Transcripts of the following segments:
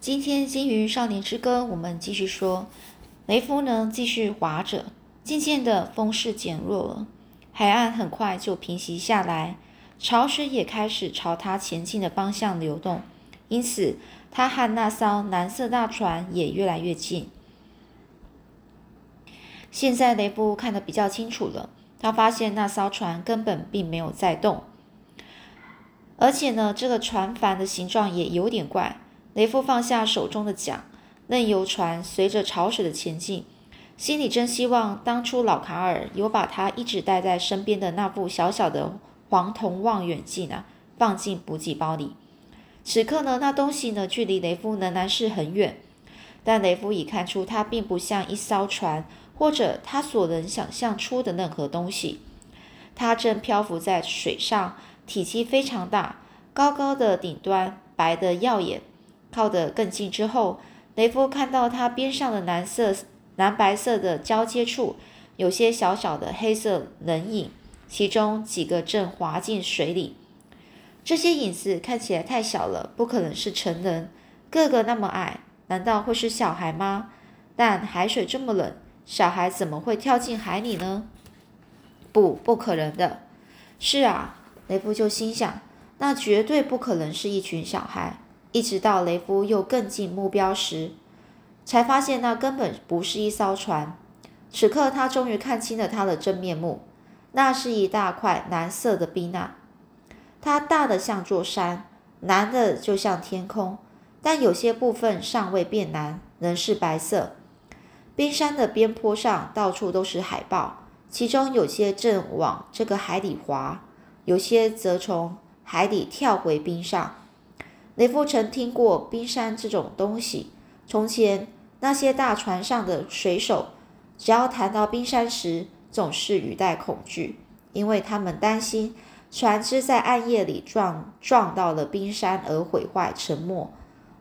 今天《金鱼少年之歌》，我们继续说，雷夫呢继续划着，渐渐的风势减弱了，海岸很快就平息下来，潮水也开始朝他前进的方向流动，因此他和那艘蓝色大船也越来越近。现在雷夫看得比较清楚了，他发现那艘船根本并没有在动。而且呢，这个船帆的形状也有点怪。雷夫放下手中的桨，任由船随着潮水的前进，心里真希望当初老卡尔有把他一直带在身边的那副小小的黄铜望远镜啊放进补给包里。此刻呢，那东西呢距离雷夫仍然是很远，但雷夫已看出它并不像一艘船，或者他所能想象出的任何东西。它正漂浮在水上。体积非常大，高高的顶端白得耀眼。靠得更近之后，雷夫看到它边上的蓝色、蓝白色的交接处有些小小的黑色人影，其中几个正滑进水里。这些影子看起来太小了，不可能是成人，个个那么矮，难道会是小孩吗？但海水这么冷，小孩怎么会跳进海里呢？不，不可能的。是啊。雷夫就心想，那绝对不可能是一群小孩。一直到雷夫又更近目标时，才发现那根本不是一艘船。此刻，他终于看清了它的真面目，那是一大块蓝色的冰啊！它大的像座山，蓝的就像天空，但有些部分尚未变蓝，仍是白色。冰山的边坡上到处都是海豹，其中有些正往这个海里滑。有些则从海底跳回冰上。雷夫曾听过冰山这种东西。从前那些大船上的水手，只要谈到冰山时，总是语带恐惧，因为他们担心船只在暗夜里撞撞到了冰山而毁坏沉没。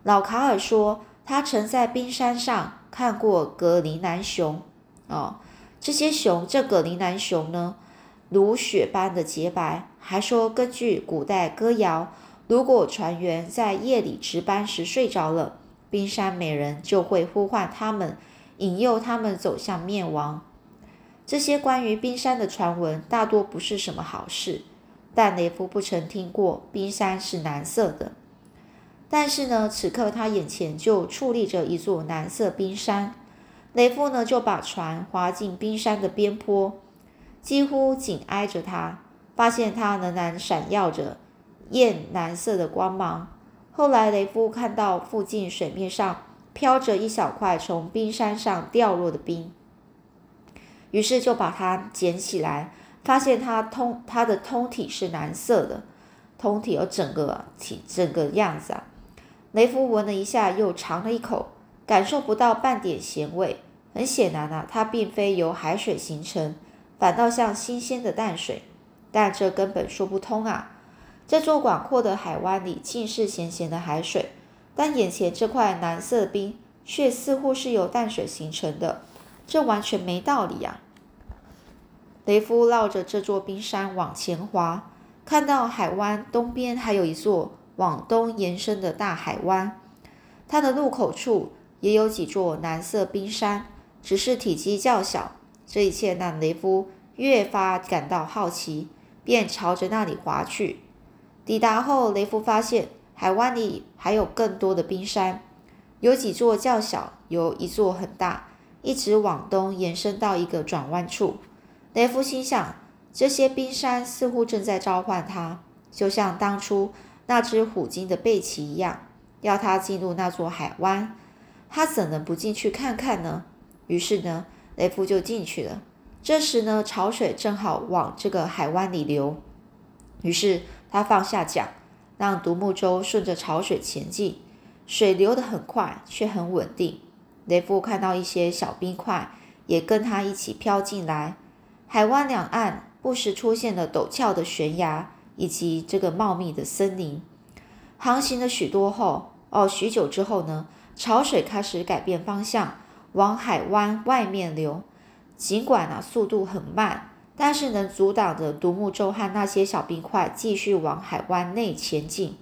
老卡尔说，他曾在冰山上看过格陵兰熊。哦，这些熊，这格陵兰熊呢？如雪般的洁白，还说根据古代歌谣，如果船员在夜里值班时睡着了，冰山美人就会呼唤他们，引诱他们走向灭亡。这些关于冰山的传闻大多不是什么好事，但雷夫不曾听过冰山是蓝色的。但是呢，此刻他眼前就矗立着一座蓝色冰山，雷夫呢就把船划进冰山的边坡。几乎紧挨着它，发现它仍然闪耀着艳蓝色的光芒。后来，雷夫看到附近水面上飘着一小块从冰山上掉落的冰，于是就把它捡起来，发现它通它的通体是蓝色的，通体有整个体整个样子啊。雷夫闻了一下，又尝了一口，感受不到半点咸味。很显然啊，它并非由海水形成。反倒像新鲜的淡水，但这根本说不通啊！这座广阔的海湾里尽是咸咸的海水，但眼前这块蓝色冰却似乎是由淡水形成的，这完全没道理呀！雷夫绕着这座冰山往前滑，看到海湾东边还有一座往东延伸的大海湾，它的入口处也有几座蓝色冰山，只是体积较小。这一切让雷夫越发感到好奇，便朝着那里划去。抵达后，雷夫发现海湾里还有更多的冰山，有几座较小，有一座很大，一直往东延伸到一个转弯处。雷夫心想，这些冰山似乎正在召唤他，就像当初那只虎鲸的背鳍一样，要他进入那座海湾。他怎能不进去看看呢？于是呢？雷夫就进去了。这时呢，潮水正好往这个海湾里流，于是他放下桨，让独木舟顺着潮水前进。水流得很快，却很稳定。雷夫看到一些小冰块也跟他一起飘进来。海湾两岸不时出现了陡峭的悬崖以及这个茂密的森林。航行了许多后，哦，许久之后呢，潮水开始改变方向。往海湾外面流，尽管啊速度很慢，但是能阻挡着独木舟和那些小冰块继续往海湾内前进。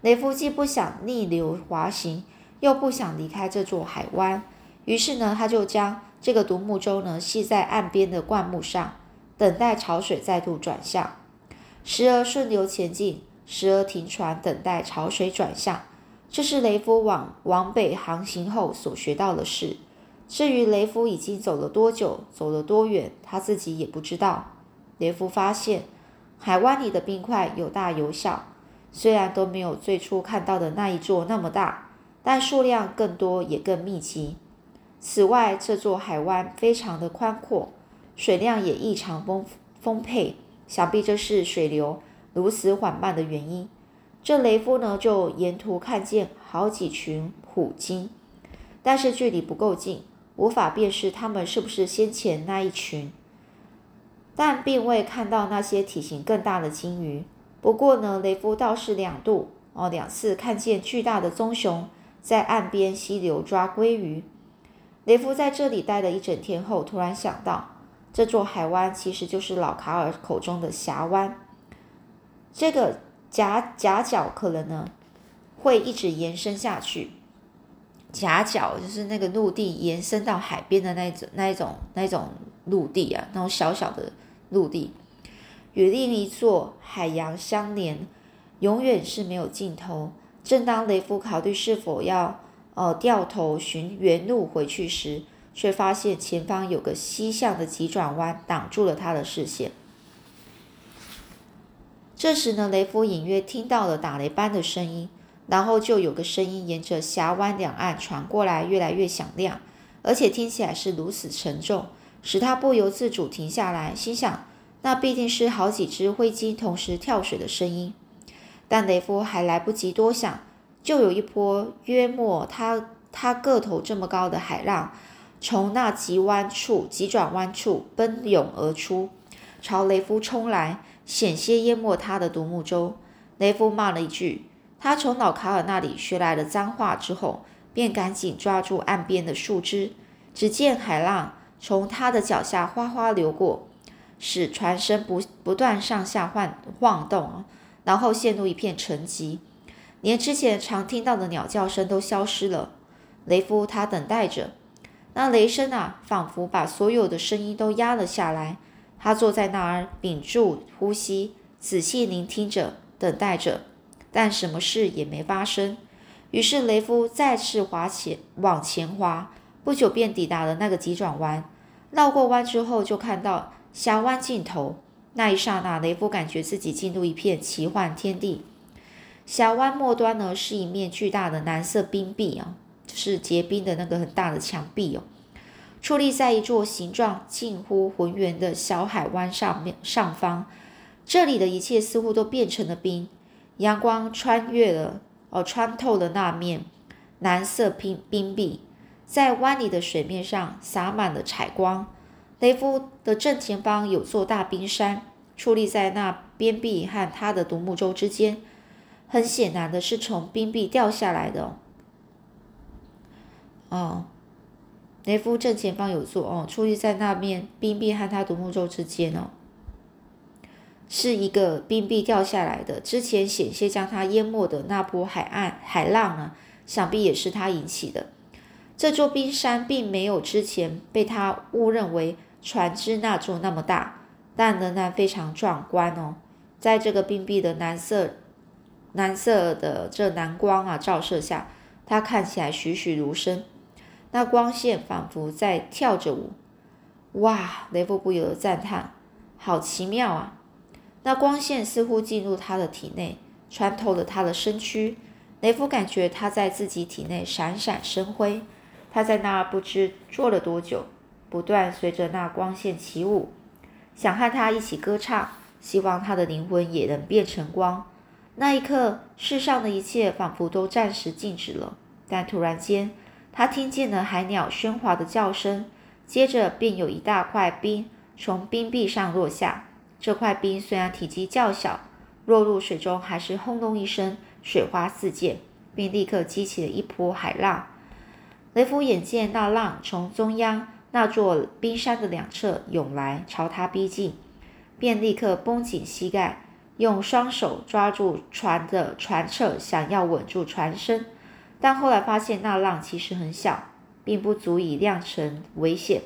雷夫既不想逆流滑行，又不想离开这座海湾，于是呢，他就将这个独木舟呢系在岸边的灌木上，等待潮水再度转向，时而顺流前进，时而停船等待潮水转向。这是雷夫往往北航行后所学到的事。至于雷夫已经走了多久，走了多远，他自己也不知道。雷夫发现海湾里的冰块有大有小，虽然都没有最初看到的那一座那么大，但数量更多也更密集。此外，这座海湾非常的宽阔，水量也异常丰丰沛，想必这是水流如此缓慢的原因。这雷夫呢，就沿途看见好几群虎鲸，但是距离不够近。无法辨识他们是不是先前那一群，但并未看到那些体型更大的鲸鱼。不过呢，雷夫倒是两度哦两次看见巨大的棕熊在岸边溪流抓鲑鱼。雷夫在这里待了一整天后，突然想到，这座海湾其实就是老卡尔口中的峡湾。这个夹夹角可能呢会一直延伸下去。夹角就是那个陆地延伸到海边的那种、那一种、那一种陆地啊，那种小小的陆地，与另一座海洋相连，永远是没有尽头。正当雷夫考虑是否要呃掉头寻原路回去时，却发现前方有个西向的急转弯挡住了他的视线。这时呢，雷夫隐约听到了打雷般的声音。然后就有个声音沿着峡湾两岸传过来，越来越响亮，而且听起来是如此沉重，使他不由自主停下来，心想那必定是好几只灰鲸同时跳水的声音。但雷夫还来不及多想，就有一波约莫他他个头这么高的海浪，从那急弯处、急转弯处奔涌而出，朝雷夫冲来，险些淹没他的独木舟。雷夫骂了一句。他从老卡尔那里学来了脏话之后，便赶紧抓住岸边的树枝。只见海浪从他的脚下哗哗流过，使船身不不断上下晃晃动，然后陷入一片沉寂，连之前常听到的鸟叫声都消失了。雷夫他等待着，那雷声啊，仿佛把所有的声音都压了下来。他坐在那儿，屏住呼吸，仔细聆听着，等待着。但什么事也没发生。于是雷夫再次滑前往前滑，不久便抵达了那个急转弯。绕过弯之后，就看到峡湾尽头。那一刹那，雷夫感觉自己进入一片奇幻天地。峡湾末端呢，是一面巨大的蓝色冰壁啊，就是结冰的那个很大的墙壁哦，矗立在一座形状近乎浑圆的小海湾上面上方。这里的一切似乎都变成了冰。阳光穿越了，哦，穿透了那面蓝色冰冰壁，在湾里的水面上洒满了彩光。雷夫的正前方有座大冰山，矗立在那边壁和他的独木舟之间。很显然的是从冰壁掉下来的。哦，雷夫正前方有座，哦，矗立在那面冰壁和他独木舟之间哦。是一个冰壁掉下来的，之前险些将他淹没的那波海岸海浪啊，想必也是他引起的。这座冰山并没有之前被他误认为船只那座那么大，但仍然非常壮观哦。在这个冰壁的蓝色蓝色的这蓝光啊照射下，它看起来栩栩如生，那光线仿佛在跳着舞。哇！雷夫不由得赞叹：好奇妙啊！那光线似乎进入他的体内，穿透了他的身躯。雷夫感觉他在自己体内闪闪生辉。他在那儿不知坐了多久，不断随着那光线起舞，想和他一起歌唱，希望他的灵魂也能变成光。那一刻，世上的一切仿佛都暂时静止了。但突然间，他听见了海鸟喧哗的叫声，接着便有一大块冰从冰壁上落下。这块冰虽然体积较小，落入水中还是轰隆一声，水花四溅，并立刻激起了一波海浪。雷夫眼见那浪从中央那座冰山的两侧涌来，朝他逼近，便立刻绷紧膝盖，用双手抓住船的船侧，想要稳住船身。但后来发现那浪其实很小，并不足以酿成危险。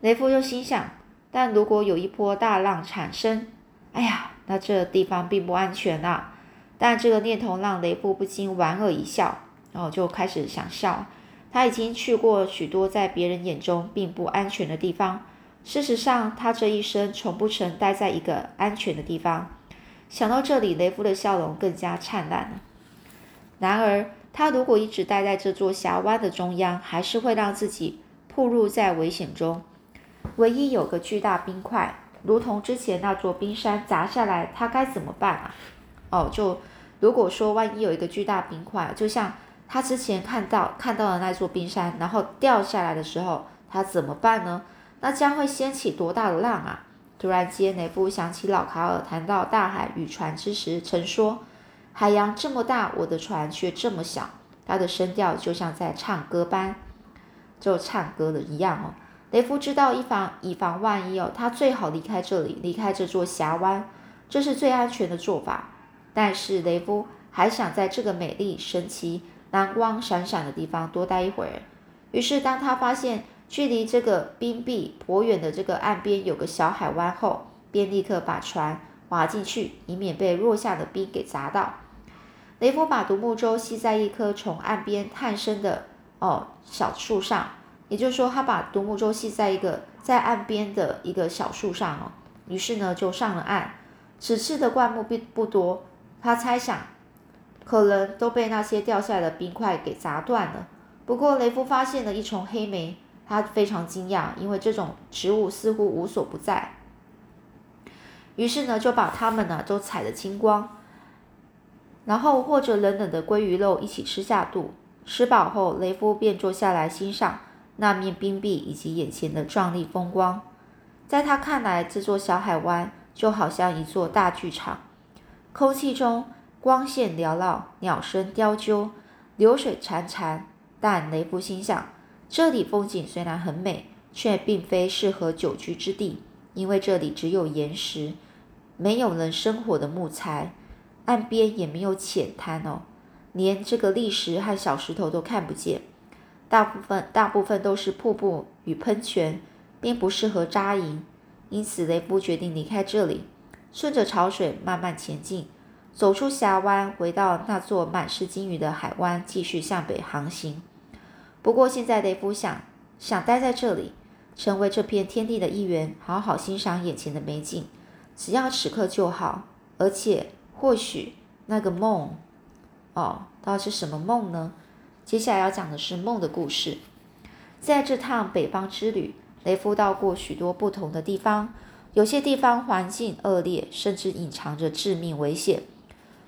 雷夫又心想：但如果有一波大浪产生，哎呀，那这地方并不安全啊！但这个念头让雷夫不禁莞尔一笑，然后就开始想笑。他已经去过许多在别人眼中并不安全的地方，事实上，他这一生从不曾待在一个安全的地方。想到这里，雷夫的笑容更加灿烂了。然而，他如果一直待在这座峡湾的中央，还是会让自己暴露在危险中。唯一有个巨大冰块，如同之前那座冰山砸下来，他该怎么办啊？哦，就如果说万一有一个巨大冰块，就像他之前看到看到的那座冰山，然后掉下来的时候，他怎么办呢？那将会掀起多大的浪啊！突然间，雷夫想起老卡尔谈到大海与船之时曾说：“海洋这么大，我的船却这么小。”他的声调就像在唱歌般，就唱歌的一样哦。雷夫知道，以防以防万一哦，他最好离开这里，离开这座峡湾，这是最安全的做法。但是雷夫还想在这个美丽、神奇、蓝光闪闪的地方多待一会儿。于是，当他发现距离这个冰壁颇远的这个岸边有个小海湾后，便立刻把船划进去，以免被落下的冰给砸到。雷夫把独木舟系在一棵从岸边探身的哦小树上。也就是说，他把独木舟系在一个在岸边的一个小树上哦，于是呢就上了岸。此次的灌木并不多，他猜想可能都被那些掉下来的冰块给砸断了。不过雷夫发现了一丛黑莓，他非常惊讶，因为这种植物似乎无所不在。于是呢就把它们呢都采了精光，然后或者冷冷的鲑鱼肉一起吃下肚。吃饱后，雷夫便坐下来欣赏。那面冰壁以及眼前的壮丽风光，在他看来，这座小海湾就好像一座大剧场。空气中光线缭绕，鸟声啾啾，流水潺潺。但雷夫心想，这里风景虽然很美，却并非适合久居之地，因为这里只有岩石，没有人生活的木材，岸边也没有浅滩哦，连这个砾石和小石头都看不见。大部分大部分都是瀑布与喷泉，并不适合扎营，因此雷夫决定离开这里，顺着潮水慢慢前进，走出峡湾，回到那座满是鲸鱼的海湾，继续向北航行。不过现在雷夫想想待在这里，成为这片天地的一员，好好欣赏眼前的美景，只要此刻就好。而且或许那个梦，哦，到底是什么梦呢？接下来要讲的是梦的故事。在这趟北方之旅，雷夫到过许多不同的地方，有些地方环境恶劣，甚至隐藏着致命危险；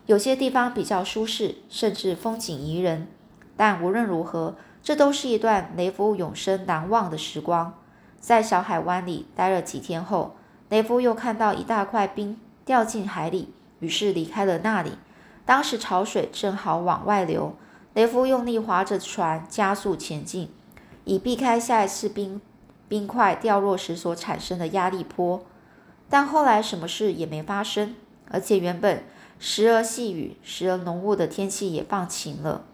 有些地方比较舒适，甚至风景宜人。但无论如何，这都是一段雷夫永生难忘的时光。在小海湾里待了几天后，雷夫又看到一大块冰掉进海里，于是离开了那里。当时潮水正好往外流。雷夫用力划着船，加速前进，以避开下一次冰冰块掉落时所产生的压力波。但后来什么事也没发生，而且原本时而细雨、时而浓雾的天气也放晴了，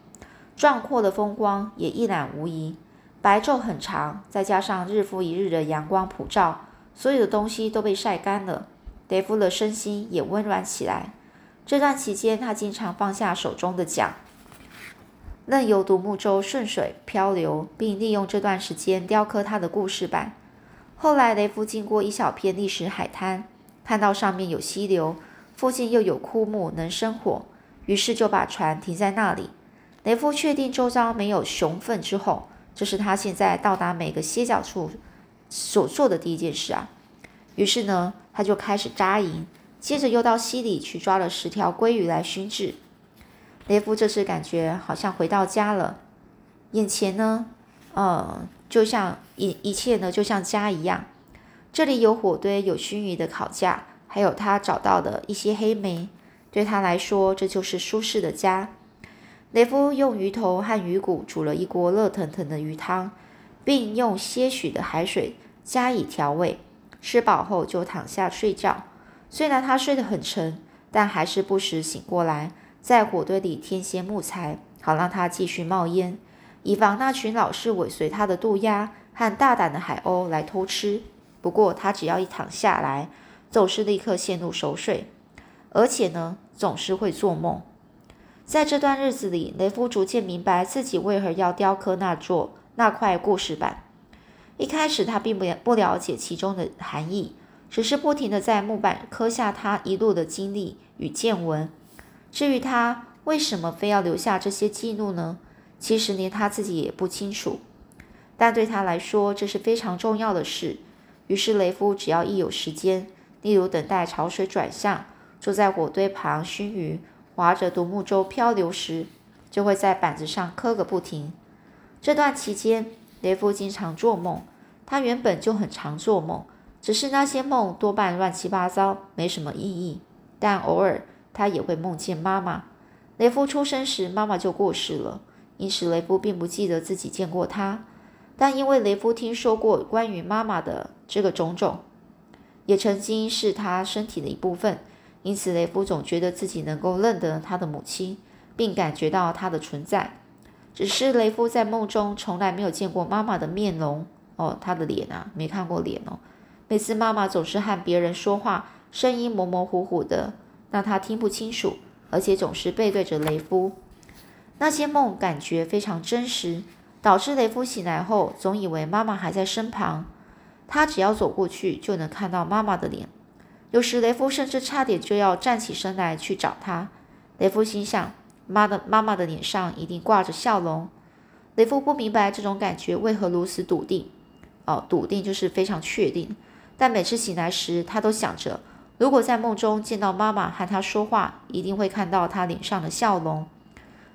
壮阔的风光也一览无遗。白昼很长，再加上日复一日的阳光普照，所有的东西都被晒干了，雷夫的身心也温暖起来。这段期间，他经常放下手中的桨。任由独木舟顺水漂流，并利用这段时间雕刻他的故事板。后来，雷夫经过一小片历史海滩，看到上面有溪流，附近又有枯木能生火，于是就把船停在那里。雷夫确定周遭没有熊粪之后，这是他现在到达每个歇脚处所做的第一件事啊。于是呢，他就开始扎营，接着又到溪里去抓了十条鲑鱼来熏制。雷夫这次感觉好像回到家了，眼前呢，呃，就像一一切呢，就像家一样。这里有火堆，有熏鱼的烤架，还有他找到的一些黑莓。对他来说，这就是舒适的家。雷夫用鱼头和鱼骨煮了一锅热腾腾的鱼汤，并用些许的海水加以调味。吃饱后就躺下睡觉。虽然他睡得很沉，但还是不时醒过来。在火堆里添些木材，好让它继续冒烟，以防那群老是尾随他的渡鸦和大胆的海鸥来偷吃。不过他只要一躺下来，总是立刻陷入熟睡，而且呢，总是会做梦。在这段日子里，雷夫逐渐明白自己为何要雕刻那座那块故事板。一开始他并不不了解其中的含义，只是不停的在木板刻下他一路的经历与见闻。至于他为什么非要留下这些记录呢？其实连他自己也不清楚。但对他来说，这是非常重要的事。于是雷夫只要一有时间，例如等待潮水转向，坐在火堆旁熏鱼，划着独木舟漂流时，就会在板子上磕个不停。这段期间，雷夫经常做梦。他原本就很常做梦，只是那些梦多半乱七八糟，没什么意义。但偶尔他也会梦见妈妈。雷夫出生时，妈妈就过世了，因此雷夫并不记得自己见过她。但因为雷夫听说过关于妈妈的这个种种，也曾经是他身体的一部分，因此雷夫总觉得自己能够认得他的母亲，并感觉到她的存在。只是雷夫在梦中从来没有见过妈妈的面容哦，她的脸啊，没看过脸哦。每次妈妈总是和别人说话，声音模模糊糊的，让他听不清楚，而且总是背对着雷夫。那些梦感觉非常真实。导致雷夫醒来后总以为妈妈还在身旁，他只要走过去就能看到妈妈的脸。有时雷夫甚至差点就要站起身来去找她。雷夫心想，妈的妈妈的脸上一定挂着笑容。雷夫不明白这种感觉为何如此笃定。哦，笃定就是非常确定。但每次醒来时，他都想着，如果在梦中见到妈妈和他说话，一定会看到她脸上的笑容，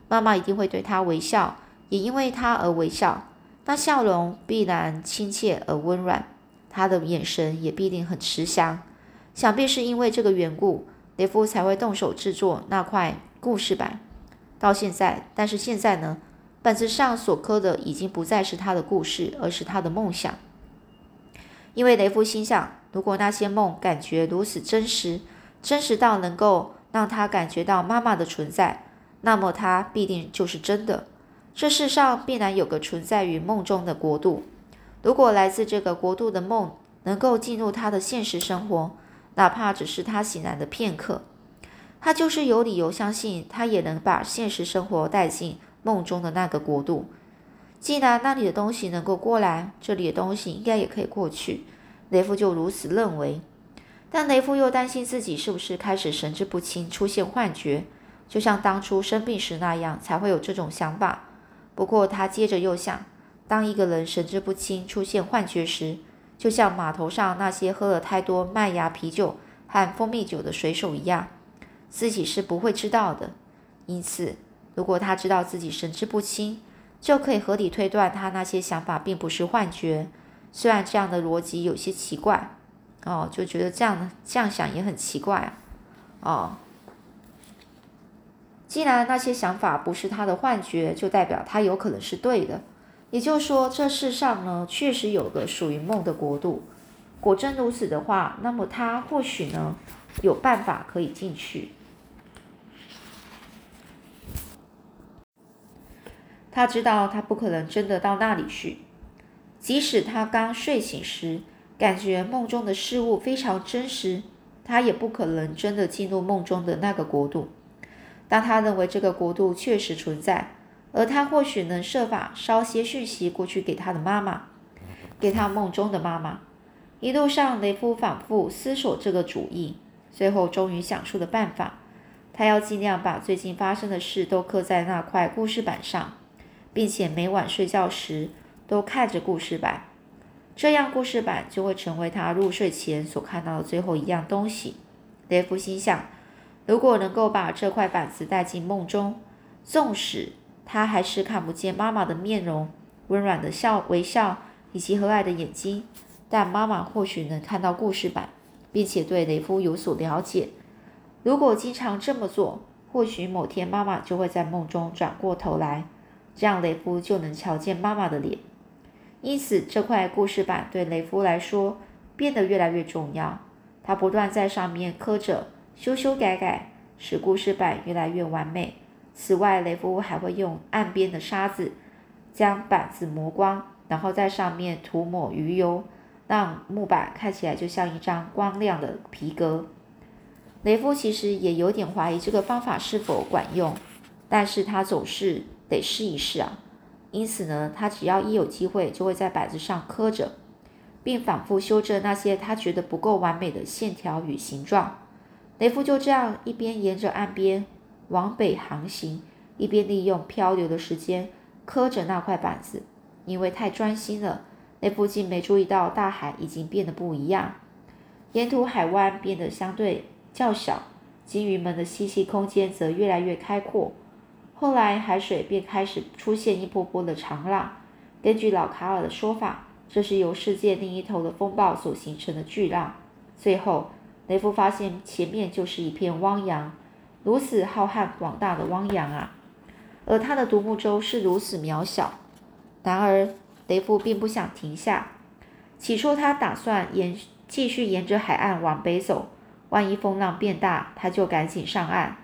妈妈一定会对他微笑。也因为他而微笑，那笑容必然亲切而温软，他的眼神也必定很慈祥。想必是因为这个缘故，雷夫才会动手制作那块故事板。到现在，但是现在呢，本子上所刻的已经不再是他的故事，而是他的梦想。因为雷夫心想，如果那些梦感觉如此真实，真实到能够让他感觉到妈妈的存在，那么他必定就是真的。这世上必然有个存在于梦中的国度。如果来自这个国度的梦能够进入他的现实生活，哪怕只是他醒来的片刻，他就是有理由相信他也能把现实生活带进梦中的那个国度。既然那里的东西能够过来，这里的东西应该也可以过去。雷夫就如此认为。但雷夫又担心自己是不是开始神志不清，出现幻觉，就像当初生病时那样，才会有这种想法。不过，他接着又想：当一个人神志不清、出现幻觉时，就像码头上那些喝了太多麦芽啤酒和蜂蜜酒的水手一样，自己是不会知道的。因此，如果他知道自己神志不清，就可以合理推断他那些想法并不是幻觉。虽然这样的逻辑有些奇怪，哦，就觉得这样这样想也很奇怪啊，哦。既然那些想法不是他的幻觉，就代表他有可能是对的。也就是说，这世上呢，确实有个属于梦的国度。果真如此的话，那么他或许呢，有办法可以进去。他知道他不可能真的到那里去，即使他刚睡醒时感觉梦中的事物非常真实，他也不可能真的进入梦中的那个国度。当他认为这个国度确实存在，而他或许能设法捎些讯息过去给他的妈妈，给他梦中的妈妈。一路上，雷夫反复思索这个主意，最后终于想出了办法。他要尽量把最近发生的事都刻在那块故事板上，并且每晚睡觉时都看着故事板，这样故事板就会成为他入睡前所看到的最后一样东西。雷夫心想。如果能够把这块板子带进梦中，纵使他还是看不见妈妈的面容、温软的笑微笑以及和蔼的眼睛，但妈妈或许能看到故事板，并且对雷夫有所了解。如果经常这么做，或许某天妈妈就会在梦中转过头来，这样雷夫就能瞧见妈妈的脸。因此，这块故事板对雷夫来说变得越来越重要。他不断在上面刻着。修修改改，使故事板越来越完美。此外，雷夫还会用岸边的沙子将板子磨光，然后在上面涂抹鱼油，让木板看起来就像一张光亮的皮革。雷夫其实也有点怀疑这个方法是否管用，但是他总是得试一试啊。因此呢，他只要一有机会，就会在板子上刻着，并反复修正那些他觉得不够完美的线条与形状。雷夫就这样一边沿着岸边往北航行，一边利用漂流的时间刻着那块板子。因为太专心了，雷夫竟没注意到大海已经变得不一样，沿途海湾变得相对较小，鲸鱼们的栖息空间则越来越开阔。后来，海水便开始出现一波波的长浪。根据老卡尔的说法，这是由世界另一头的风暴所形成的巨浪。最后，雷夫发现前面就是一片汪洋，如此浩瀚广大的汪洋啊！而他的独木舟是如此渺小。然而，雷夫并不想停下。起初，他打算沿继续沿着海岸往北走，万一风浪变大，他就赶紧上岸。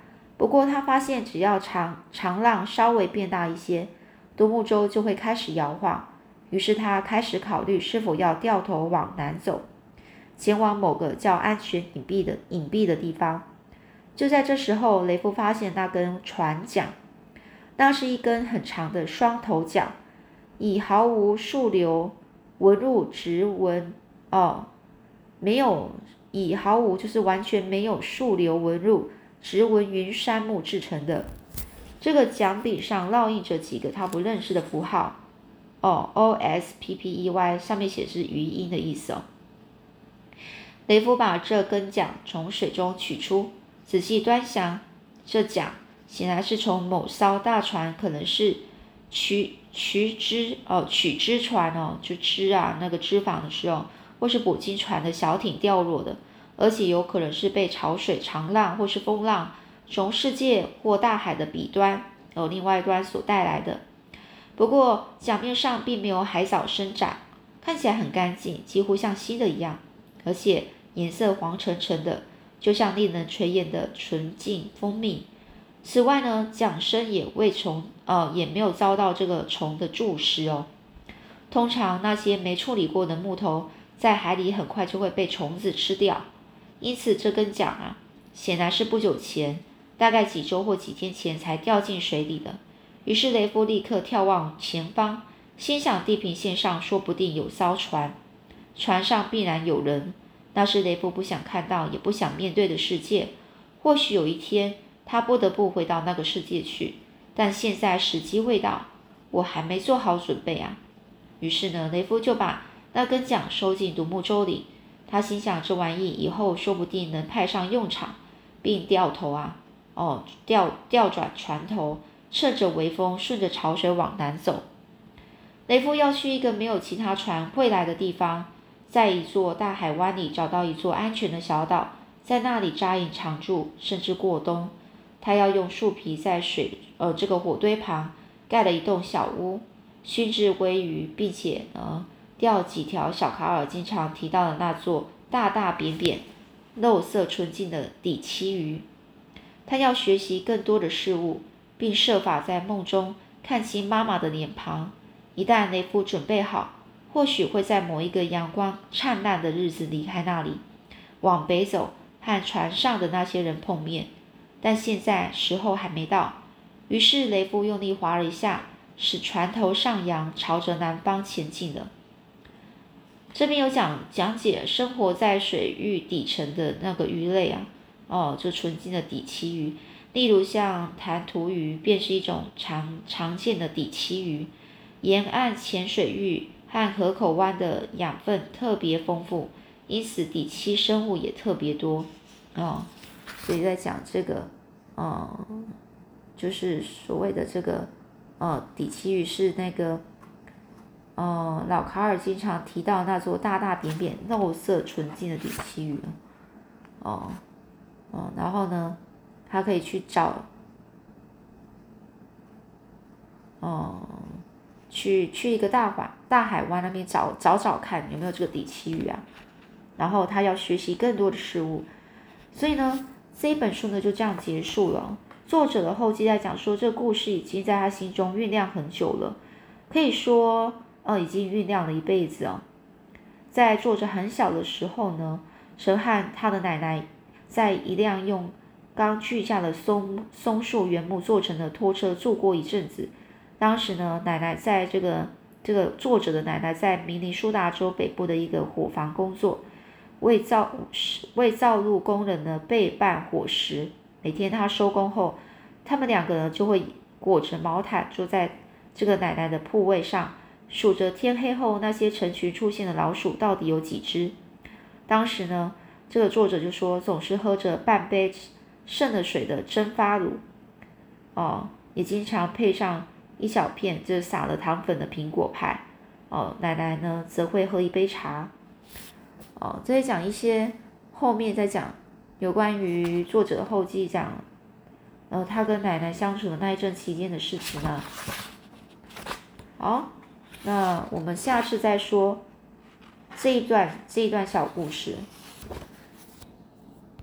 不过，他发现只要长长浪稍微变大一些，独木舟就会开始摇晃。于是，他开始考虑是否要掉头往南走，前往某个较安全、隐蔽的隐蔽的地方。就在这时候，雷夫发现那根船桨，那是一根很长的双头桨，以毫无竖流纹路直纹哦，没有以毫无就是完全没有竖流纹路。直纹云杉木制成的，这个桨柄上烙印着几个他不认识的符号，哦，O S P P E Y，上面写是余音的意思哦。雷夫把这根桨从水中取出，仔细端详，这桨显然是从某艘大船，可能是取取支哦，取支船哦，就支啊那个脂肪的时候，或是捕鲸船的小艇掉落的。而且有可能是被潮水、长浪或是风浪从世界或大海的彼端而另外一端所带来的。不过桨面上并没有海藻生长，看起来很干净，几乎像新的一样，而且颜色黄澄澄的，就像令人垂涎的纯净蜂蜜。此外呢，桨身也未从呃也没有遭到这个虫的蛀蚀哦。通常那些没处理过的木头在海里很快就会被虫子吃掉。因此，这根桨啊，显然是不久前，大概几周或几天前才掉进水里的。于是雷夫立刻眺望前方，心想地平线上说不定有艘船，船上必然有人。那是雷夫不想看到也不想面对的世界。或许有一天，他不得不回到那个世界去，但现在时机未到，我还没做好准备啊。于是呢，雷夫就把那根桨收进独木舟里。他心想，这玩意以后说不定能派上用场，并掉头啊，哦，调调转船头，趁着微风，顺着潮水往南走。雷夫要去一个没有其他船会来的地方，在一座大海湾里找到一座安全的小岛，在那里扎营常住，甚至过冬。他要用树皮在水呃这个火堆旁盖了一栋小屋，熏制鲑鱼，并且呢。钓几条小卡尔经常提到的那座大大扁扁、肉色纯净的底栖鱼。他要学习更多的事物，并设法在梦中看清妈妈的脸庞。一旦雷夫准备好，或许会在某一个阳光灿烂的日子离开那里，往北走，和船上的那些人碰面。但现在时候还没到。于是雷夫用力划了一下，使船头上扬，朝着南方前进了。这边有讲讲解生活在水域底层的那个鱼类啊，哦，就纯净的底栖鱼，例如像弹涂鱼，便是一种常常见的底栖鱼。沿岸浅水域和河口湾的养分特别丰富，因此底栖生物也特别多，哦，所以在讲这个，嗯，就是所谓的这个，呃，底栖鱼是那个。哦，老卡尔经常提到那座大大扁扁、肉色纯净的底栖鱼。哦，哦，然后呢，他可以去找，哦，去去一个大海大海湾那边找找找看有没有这个底栖鱼啊。然后他要学习更多的事物，所以呢，这本书呢就这样结束了。作者的后记在讲说，这个故事已经在他心中酝酿很久了，可以说，呃，已经酝酿了一辈子啊。在作者很小的时候呢，神和他的奶奶在一辆用刚锯下的松松树原木做成的拖车住过一阵子。当时呢，奶奶在这个这个作者的奶奶在明尼苏达州北部的一个伙房工作，为造为造路工人呢备办伙食。每天他收工后，他们两个人就会裹着毛毯坐在这个奶奶的铺位上，数着天黑后那些成群出现的老鼠到底有几只。当时呢，这个作者就说，总是喝着半杯剩的水的蒸发乳，哦，也经常配上一小片就是撒了糖粉的苹果派。哦，奶奶呢则会喝一杯茶。哦，这里讲一些后面再讲。有关于作者的后记讲，呃，他跟奶奶相处的那一阵期间的事情呢。好，那我们下次再说这一段这一段小故事。